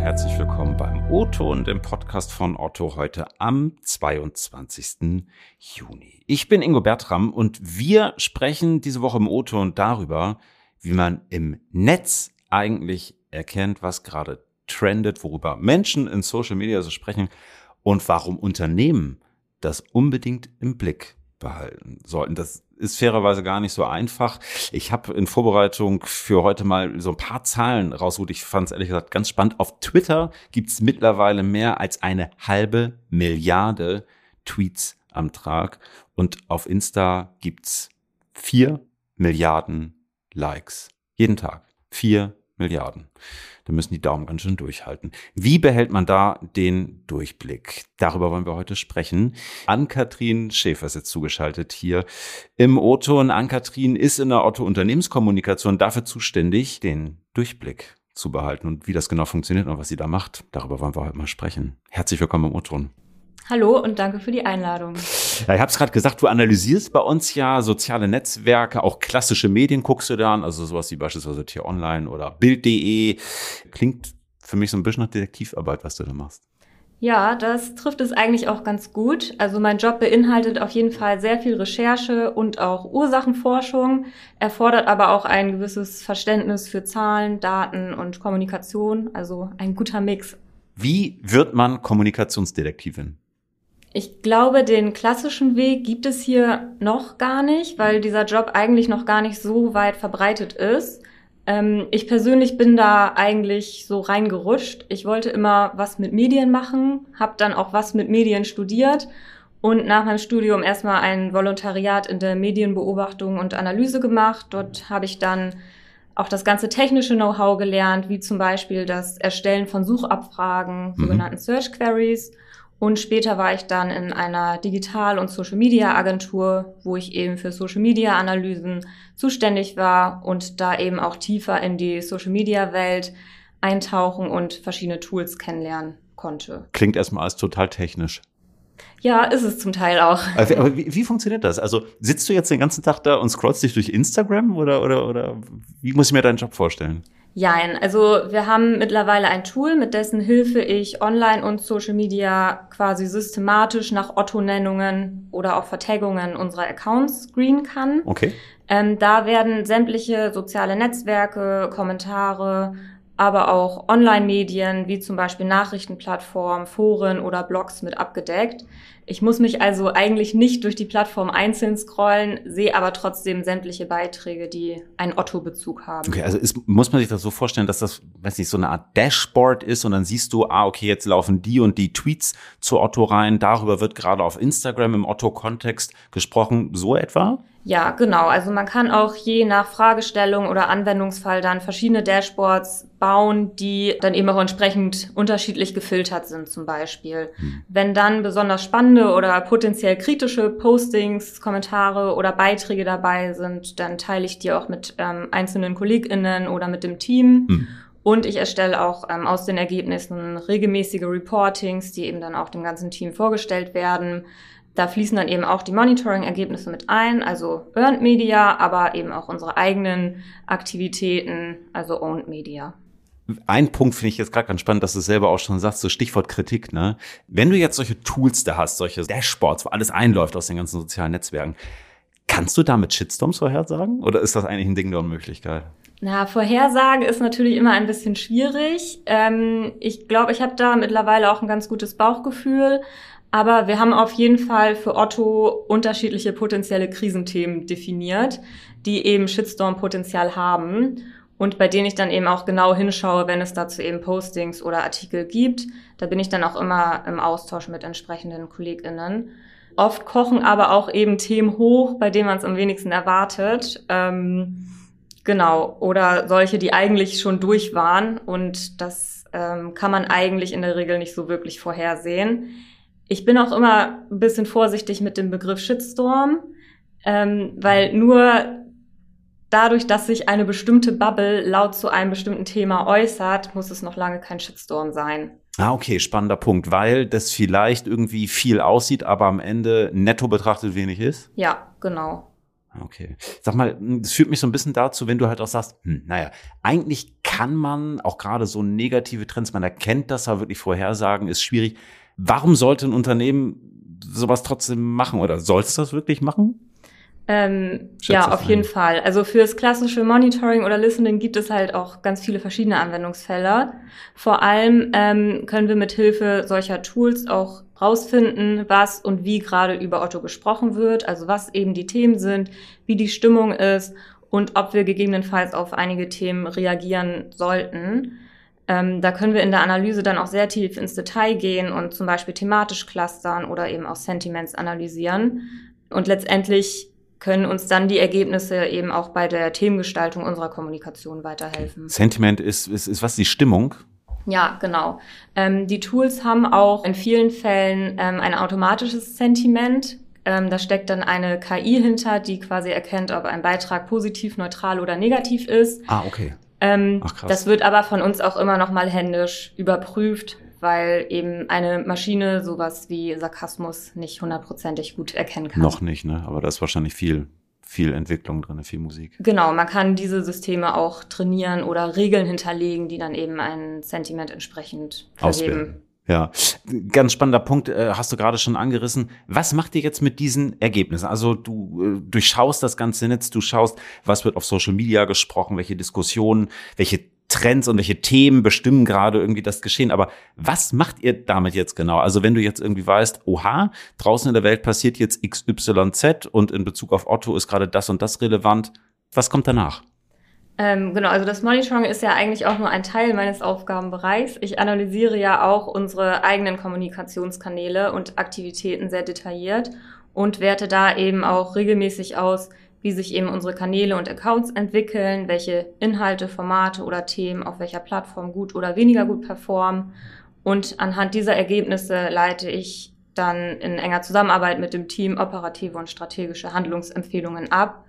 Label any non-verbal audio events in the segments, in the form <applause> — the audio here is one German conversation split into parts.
herzlich willkommen beim O-Ton, dem Podcast von Otto, heute am 22. Juni. Ich bin Ingo Bertram und wir sprechen diese Woche im O-Ton darüber, wie man im Netz eigentlich erkennt, was gerade trendet, worüber Menschen in Social Media so sprechen und warum Unternehmen das unbedingt im Blick behalten sollten. Das ist fairerweise gar nicht so einfach. Ich habe in Vorbereitung für heute mal so ein paar Zahlen rausgeholt. Ich fand es ehrlich gesagt ganz spannend. Auf Twitter gibt's mittlerweile mehr als eine halbe Milliarde Tweets am Tag und auf Insta gibt's vier Milliarden Likes. Jeden Tag. Vier Milliarden. Da müssen die Daumen ganz schön durchhalten. Wie behält man da den Durchblick? Darüber wollen wir heute sprechen. Ann-Kathrin Schäfer ist jetzt zugeschaltet hier im Otto. Und Ann-Kathrin ist in der Otto Unternehmenskommunikation dafür zuständig, den Durchblick zu behalten. Und wie das genau funktioniert und was sie da macht, darüber wollen wir heute mal sprechen. Herzlich willkommen im Otto. Hallo und danke für die Einladung. Ja, ich habe es gerade gesagt, du analysierst bei uns ja soziale Netzwerke, auch klassische Medien guckst du da an, also sowas wie beispielsweise Tier Online oder Bild.de. Klingt für mich so ein bisschen nach Detektivarbeit, was du da machst. Ja, das trifft es eigentlich auch ganz gut. Also mein Job beinhaltet auf jeden Fall sehr viel Recherche und auch Ursachenforschung, erfordert aber auch ein gewisses Verständnis für Zahlen, Daten und Kommunikation, also ein guter Mix. Wie wird man Kommunikationsdetektivin? Ich glaube, den klassischen Weg gibt es hier noch gar nicht, weil dieser Job eigentlich noch gar nicht so weit verbreitet ist. Ähm, ich persönlich bin da eigentlich so reingerutscht. Ich wollte immer was mit Medien machen, habe dann auch was mit Medien studiert und nach meinem Studium erstmal ein Volontariat in der Medienbeobachtung und Analyse gemacht. Dort habe ich dann auch das ganze technische Know-how gelernt, wie zum Beispiel das Erstellen von Suchabfragen, mhm. sogenannten Search Queries und später war ich dann in einer Digital- und Social-Media-Agentur, wo ich eben für Social-Media-Analysen zuständig war und da eben auch tiefer in die Social-Media-Welt eintauchen und verschiedene Tools kennenlernen konnte. Klingt erstmal alles total technisch. Ja, ist es zum Teil auch. Aber wie, wie, funktioniert das? Also sitzt du jetzt den ganzen Tag da und scrollst dich durch Instagram oder, oder, oder wie muss ich mir deinen Job vorstellen? Jein, also wir haben mittlerweile ein Tool, mit dessen Hilfe ich online und Social Media quasi systematisch nach Otto-Nennungen oder auch Vertaggungen unserer Accounts screenen kann. Okay. Ähm, da werden sämtliche soziale Netzwerke, Kommentare, aber auch Online-Medien wie zum Beispiel Nachrichtenplattformen, Foren oder Blogs mit abgedeckt. Ich muss mich also eigentlich nicht durch die Plattform einzeln scrollen, sehe aber trotzdem sämtliche Beiträge, die einen Otto-Bezug haben. Okay, also ist, muss man sich das so vorstellen, dass das, weiß nicht, so eine Art Dashboard ist und dann siehst du, ah, okay, jetzt laufen die und die Tweets zu Otto rein, darüber wird gerade auf Instagram im Otto-Kontext gesprochen, so etwa? Ja, genau. Also man kann auch je nach Fragestellung oder Anwendungsfall dann verschiedene Dashboards bauen, die dann eben auch entsprechend unterschiedlich gefiltert sind zum Beispiel. Hm. Wenn dann besonders spannende oder potenziell kritische Postings, Kommentare oder Beiträge dabei sind, dann teile ich die auch mit ähm, einzelnen KollegInnen oder mit dem Team. Hm. Und ich erstelle auch ähm, aus den Ergebnissen regelmäßige Reportings, die eben dann auch dem ganzen Team vorgestellt werden. Da fließen dann eben auch die Monitoring-Ergebnisse mit ein, also Earned Media, aber eben auch unsere eigenen Aktivitäten, also Owned Media. Ein Punkt finde ich jetzt gerade ganz spannend, dass du selber auch schon sagst, so Stichwort Kritik, ne? Wenn du jetzt solche Tools da hast, solche Dashboards, wo alles einläuft aus den ganzen sozialen Netzwerken, kannst du damit Shitstorms vorhersagen? Oder ist das eigentlich ein Ding der Unmöglichkeit? Na, Vorhersage ist natürlich immer ein bisschen schwierig. Ähm, ich glaube, ich habe da mittlerweile auch ein ganz gutes Bauchgefühl. Aber wir haben auf jeden Fall für Otto unterschiedliche potenzielle Krisenthemen definiert, die eben Shitstorm-Potenzial haben und bei denen ich dann eben auch genau hinschaue, wenn es dazu eben Postings oder Artikel gibt. Da bin ich dann auch immer im Austausch mit entsprechenden KollegInnen. Oft kochen aber auch eben Themen hoch, bei denen man es am wenigsten erwartet. Ähm, genau. Oder solche, die eigentlich schon durch waren. Und das ähm, kann man eigentlich in der Regel nicht so wirklich vorhersehen. Ich bin auch immer ein bisschen vorsichtig mit dem Begriff Shitstorm, ähm, weil nur dadurch, dass sich eine bestimmte Bubble laut zu einem bestimmten Thema äußert, muss es noch lange kein Shitstorm sein. Ah, okay, spannender Punkt, weil das vielleicht irgendwie viel aussieht, aber am Ende netto betrachtet wenig ist? Ja, genau. Okay. Sag mal, das führt mich so ein bisschen dazu, wenn du halt auch sagst, hm, naja, eigentlich kann man auch gerade so negative Trends, man erkennt das, aber wirklich vorhersagen ist schwierig. Warum sollte ein Unternehmen sowas trotzdem machen oder soll es das wirklich machen? Ähm, ja, auf jeden Fall. Also fürs klassische Monitoring oder Listening gibt es halt auch ganz viele verschiedene Anwendungsfälle. Vor allem ähm, können wir mit Hilfe solcher Tools auch rausfinden, was und wie gerade über Otto gesprochen wird, also was eben die Themen sind, wie die Stimmung ist und ob wir gegebenenfalls auf einige Themen reagieren sollten. Ähm, da können wir in der Analyse dann auch sehr tief ins Detail gehen und zum Beispiel thematisch clustern oder eben auch Sentiments analysieren. Und letztendlich können uns dann die Ergebnisse eben auch bei der Themengestaltung unserer Kommunikation weiterhelfen. Sentiment ist, ist, ist was die Stimmung? Ja, genau. Ähm, die Tools haben auch in vielen Fällen ähm, ein automatisches Sentiment. Ähm, da steckt dann eine KI hinter, die quasi erkennt, ob ein Beitrag positiv, neutral oder negativ ist. Ah, okay. Ähm, Ach, krass. Das wird aber von uns auch immer noch mal händisch überprüft, weil eben eine Maschine sowas wie Sarkasmus nicht hundertprozentig gut erkennen kann. Noch nicht, ne? Aber da ist wahrscheinlich viel, viel Entwicklung drin, viel Musik. Genau, man kann diese Systeme auch trainieren oder Regeln hinterlegen, die dann eben ein Sentiment entsprechend vergeben. Ausbilden. Ja, ganz spannender Punkt, äh, hast du gerade schon angerissen. Was macht ihr jetzt mit diesen Ergebnissen? Also du äh, durchschaust das ganze Netz, du schaust, was wird auf Social Media gesprochen, welche Diskussionen, welche Trends und welche Themen bestimmen gerade irgendwie das Geschehen. Aber was macht ihr damit jetzt genau? Also wenn du jetzt irgendwie weißt, oha, draußen in der Welt passiert jetzt XYZ und in Bezug auf Otto ist gerade das und das relevant. Was kommt danach? Ähm, genau, also das Monitoring ist ja eigentlich auch nur ein Teil meines Aufgabenbereichs. Ich analysiere ja auch unsere eigenen Kommunikationskanäle und Aktivitäten sehr detailliert und werte da eben auch regelmäßig aus, wie sich eben unsere Kanäle und Accounts entwickeln, welche Inhalte, Formate oder Themen auf welcher Plattform gut oder weniger gut performen. Und anhand dieser Ergebnisse leite ich dann in enger Zusammenarbeit mit dem Team operative und strategische Handlungsempfehlungen ab.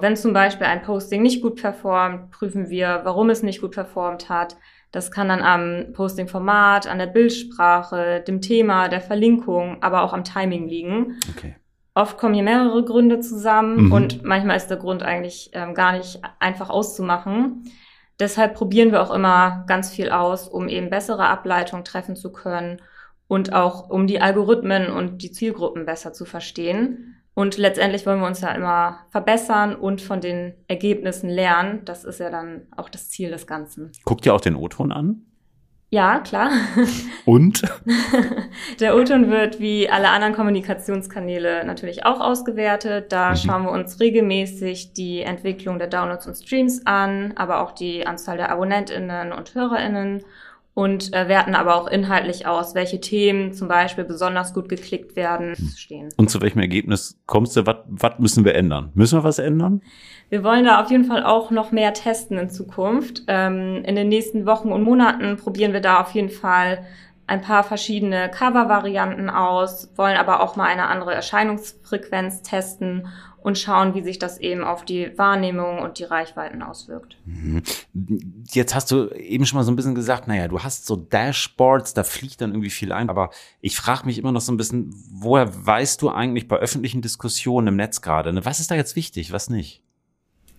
Wenn zum Beispiel ein Posting nicht gut performt, prüfen wir, warum es nicht gut performt hat. Das kann dann am Posting-Format, an der Bildsprache, dem Thema, der Verlinkung, aber auch am Timing liegen. Okay. Oft kommen hier mehrere Gründe zusammen mhm. und manchmal ist der Grund eigentlich ähm, gar nicht einfach auszumachen. Deshalb probieren wir auch immer ganz viel aus, um eben bessere Ableitungen treffen zu können und auch um die Algorithmen und die Zielgruppen besser zu verstehen. Und letztendlich wollen wir uns ja immer verbessern und von den Ergebnissen lernen. Das ist ja dann auch das Ziel des Ganzen. Guckt ihr auch den O-Ton an? Ja, klar. <laughs> Und? Der O-Ton wird wie alle anderen Kommunikationskanäle natürlich auch ausgewertet. Da mhm. schauen wir uns regelmäßig die Entwicklung der Downloads und Streams an, aber auch die Anzahl der AbonnentInnen und HörerInnen und äh, werten aber auch inhaltlich aus, welche Themen zum Beispiel besonders gut geklickt werden, stehen. Und zu welchem Ergebnis kommst du? Was müssen wir ändern? Müssen wir was ändern? Wir wollen da auf jeden Fall auch noch mehr testen in Zukunft. Ähm, in den nächsten Wochen und Monaten probieren wir da auf jeden Fall ein paar verschiedene Cover-Varianten aus, wollen aber auch mal eine andere Erscheinungsfrequenz testen und schauen, wie sich das eben auf die Wahrnehmung und die Reichweiten auswirkt. Mhm. Jetzt hast du eben schon mal so ein bisschen gesagt, naja, du hast so Dashboards, da fliegt dann irgendwie viel ein, aber ich frage mich immer noch so ein bisschen, woher weißt du eigentlich bei öffentlichen Diskussionen im Netz gerade, ne? was ist da jetzt wichtig, was nicht?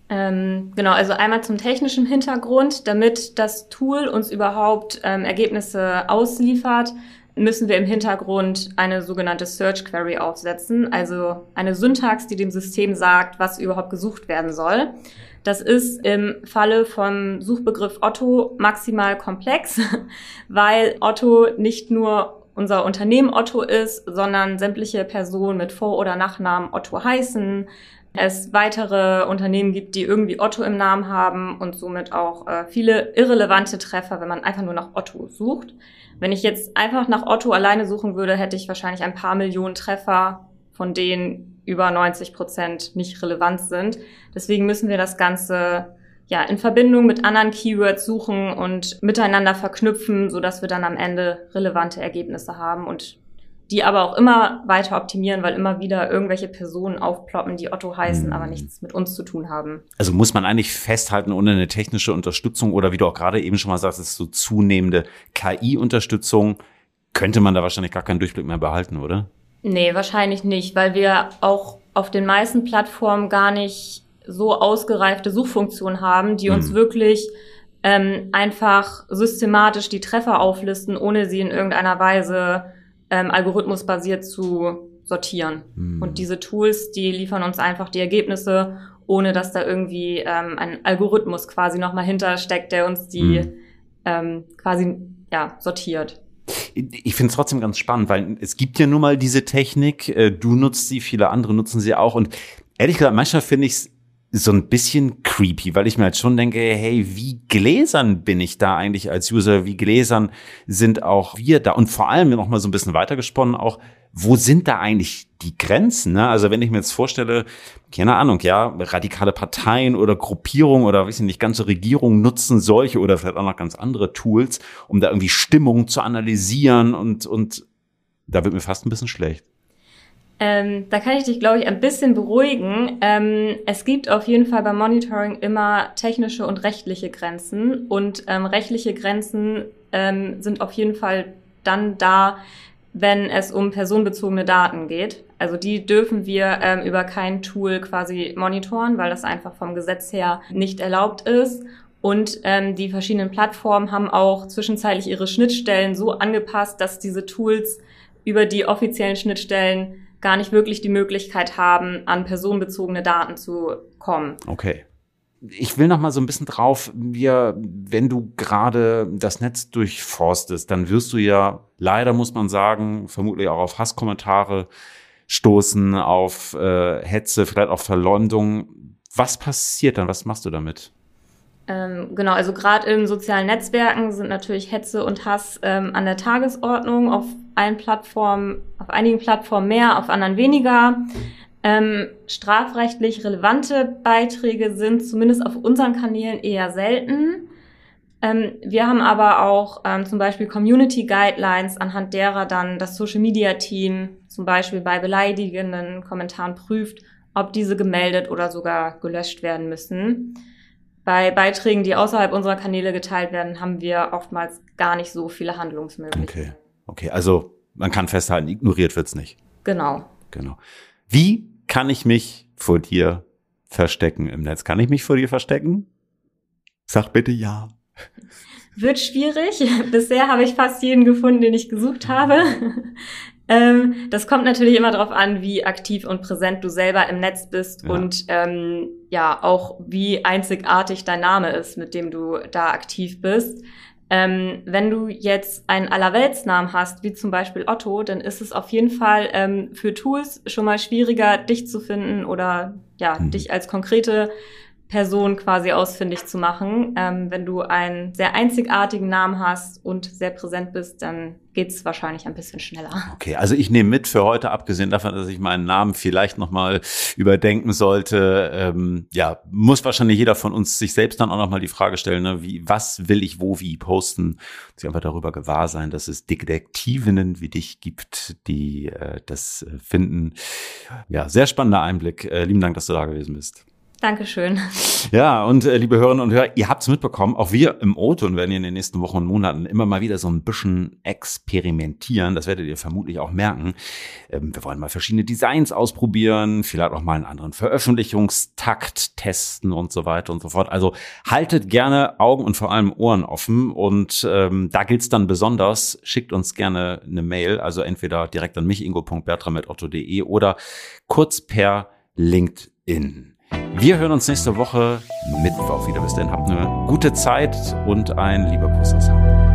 Ähm, genau, also einmal zum technischen Hintergrund, damit das Tool uns überhaupt ähm, Ergebnisse ausliefert, müssen wir im Hintergrund eine sogenannte Search Query aufsetzen, also eine Syntax, die dem System sagt, was überhaupt gesucht werden soll. Das ist im Falle vom Suchbegriff Otto maximal komplex, <laughs> weil Otto nicht nur unser Unternehmen Otto ist, sondern sämtliche Personen mit Vor- oder Nachnamen Otto heißen, es weitere Unternehmen gibt, die irgendwie Otto im Namen haben und somit auch äh, viele irrelevante Treffer, wenn man einfach nur nach Otto sucht. Wenn ich jetzt einfach nach Otto alleine suchen würde, hätte ich wahrscheinlich ein paar Millionen Treffer, von denen über 90 Prozent nicht relevant sind. Deswegen müssen wir das Ganze ja in Verbindung mit anderen Keywords suchen und miteinander verknüpfen, so dass wir dann am Ende relevante Ergebnisse haben und die aber auch immer weiter optimieren, weil immer wieder irgendwelche Personen aufploppen, die Otto heißen, mhm. aber nichts mit uns zu tun haben. Also muss man eigentlich festhalten, ohne eine technische Unterstützung oder wie du auch gerade eben schon mal sagst, ist so zunehmende KI-Unterstützung, könnte man da wahrscheinlich gar keinen Durchblick mehr behalten, oder? Nee, wahrscheinlich nicht, weil wir auch auf den meisten Plattformen gar nicht so ausgereifte Suchfunktionen haben, die uns mhm. wirklich ähm, einfach systematisch die Treffer auflisten, ohne sie in irgendeiner Weise ähm, algorithmusbasiert zu sortieren. Mhm. Und diese Tools, die liefern uns einfach die Ergebnisse, ohne dass da irgendwie ähm, ein Algorithmus quasi nochmal hintersteckt, der uns die mhm. ähm, quasi ja, sortiert. Ich finde es trotzdem ganz spannend, weil es gibt ja nun mal diese Technik, äh, du nutzt sie, viele andere nutzen sie auch und ehrlich gesagt, manchmal finde ich es so ein bisschen creepy, weil ich mir halt schon denke, hey, wie gläsern bin ich da eigentlich als User? Wie gläsern sind auch wir da? Und vor allem noch mal so ein bisschen weitergesponnen auch, wo sind da eigentlich die Grenzen? Ne? Also wenn ich mir jetzt vorstelle, keine Ahnung, ja, radikale Parteien oder Gruppierungen oder ich nicht, ganze Regierungen nutzen solche oder vielleicht auch noch ganz andere Tools, um da irgendwie Stimmung zu analysieren und, und da wird mir fast ein bisschen schlecht. Ähm, da kann ich dich, glaube ich, ein bisschen beruhigen. Ähm, es gibt auf jeden Fall beim Monitoring immer technische und rechtliche Grenzen. Und ähm, rechtliche Grenzen ähm, sind auf jeden Fall dann da, wenn es um personenbezogene Daten geht. Also die dürfen wir ähm, über kein Tool quasi monitoren, weil das einfach vom Gesetz her nicht erlaubt ist. Und ähm, die verschiedenen Plattformen haben auch zwischenzeitlich ihre Schnittstellen so angepasst, dass diese Tools über die offiziellen Schnittstellen gar nicht wirklich die Möglichkeit haben, an personenbezogene Daten zu kommen. Okay. Ich will noch mal so ein bisschen drauf, wir, wenn du gerade das Netz durchforstest, dann wirst du ja leider, muss man sagen, vermutlich auch auf Hasskommentare stoßen, auf äh, Hetze, vielleicht auch Verleumdung. Was passiert dann? Was machst du damit? Ähm, genau, also gerade in sozialen Netzwerken sind natürlich Hetze und Hass ähm, an der Tagesordnung, auf allen Plattformen, auf einigen Plattformen mehr, auf anderen weniger. Ähm, strafrechtlich relevante Beiträge sind zumindest auf unseren Kanälen eher selten. Ähm, wir haben aber auch ähm, zum Beispiel Community Guidelines, anhand derer dann das Social Media Team zum Beispiel bei beleidigenden Kommentaren prüft, ob diese gemeldet oder sogar gelöscht werden müssen. Bei Beiträgen, die außerhalb unserer Kanäle geteilt werden, haben wir oftmals gar nicht so viele Handlungsmöglichkeiten. Okay, okay. Also man kann festhalten, ignoriert wird's nicht. Genau. Genau. Wie kann ich mich vor dir verstecken im Netz? Kann ich mich vor dir verstecken? Sag bitte ja. <laughs> Wird schwierig. <laughs> Bisher habe ich fast jeden gefunden, den ich gesucht habe. <laughs> Ähm, das kommt natürlich immer darauf an, wie aktiv und präsent du selber im Netz bist ja. und ähm, ja auch wie einzigartig dein Name ist, mit dem du da aktiv bist. Ähm, wenn du jetzt einen Allerweltsnamen hast, wie zum Beispiel Otto, dann ist es auf jeden Fall ähm, für Tools schon mal schwieriger, dich zu finden oder ja, mhm. dich als konkrete Person quasi ausfindig zu machen. Ähm, wenn du einen sehr einzigartigen Namen hast und sehr präsent bist, dann geht's wahrscheinlich ein bisschen schneller. Okay, also ich nehme mit für heute, abgesehen davon, dass ich meinen Namen vielleicht nochmal überdenken sollte. Ähm, ja, muss wahrscheinlich jeder von uns sich selbst dann auch nochmal die Frage stellen, ne, wie, was will ich wo wie posten? Sich einfach darüber gewahr sein, dass es Detektivinnen wie dich gibt, die äh, das äh, finden. Ja, sehr spannender Einblick. Äh, lieben Dank, dass du da gewesen bist. Dankeschön. Ja, und äh, liebe Hörerinnen und Hörer, ihr habt es mitbekommen, auch wir im O-Ton werden in den nächsten Wochen und Monaten immer mal wieder so ein bisschen experimentieren. Das werdet ihr vermutlich auch merken. Ähm, wir wollen mal verschiedene Designs ausprobieren, vielleicht auch mal einen anderen Veröffentlichungstakt testen und so weiter und so fort. Also haltet gerne Augen und vor allem Ohren offen. Und ähm, da gilt's dann besonders, schickt uns gerne eine Mail, also entweder direkt an mich, ingo.bertram.otto.de oder kurz per LinkedIn. Wir hören uns nächste Woche Mittwoch wieder. Bis dahin habt eine gute Zeit und ein lieber Kuss aus Hamburg.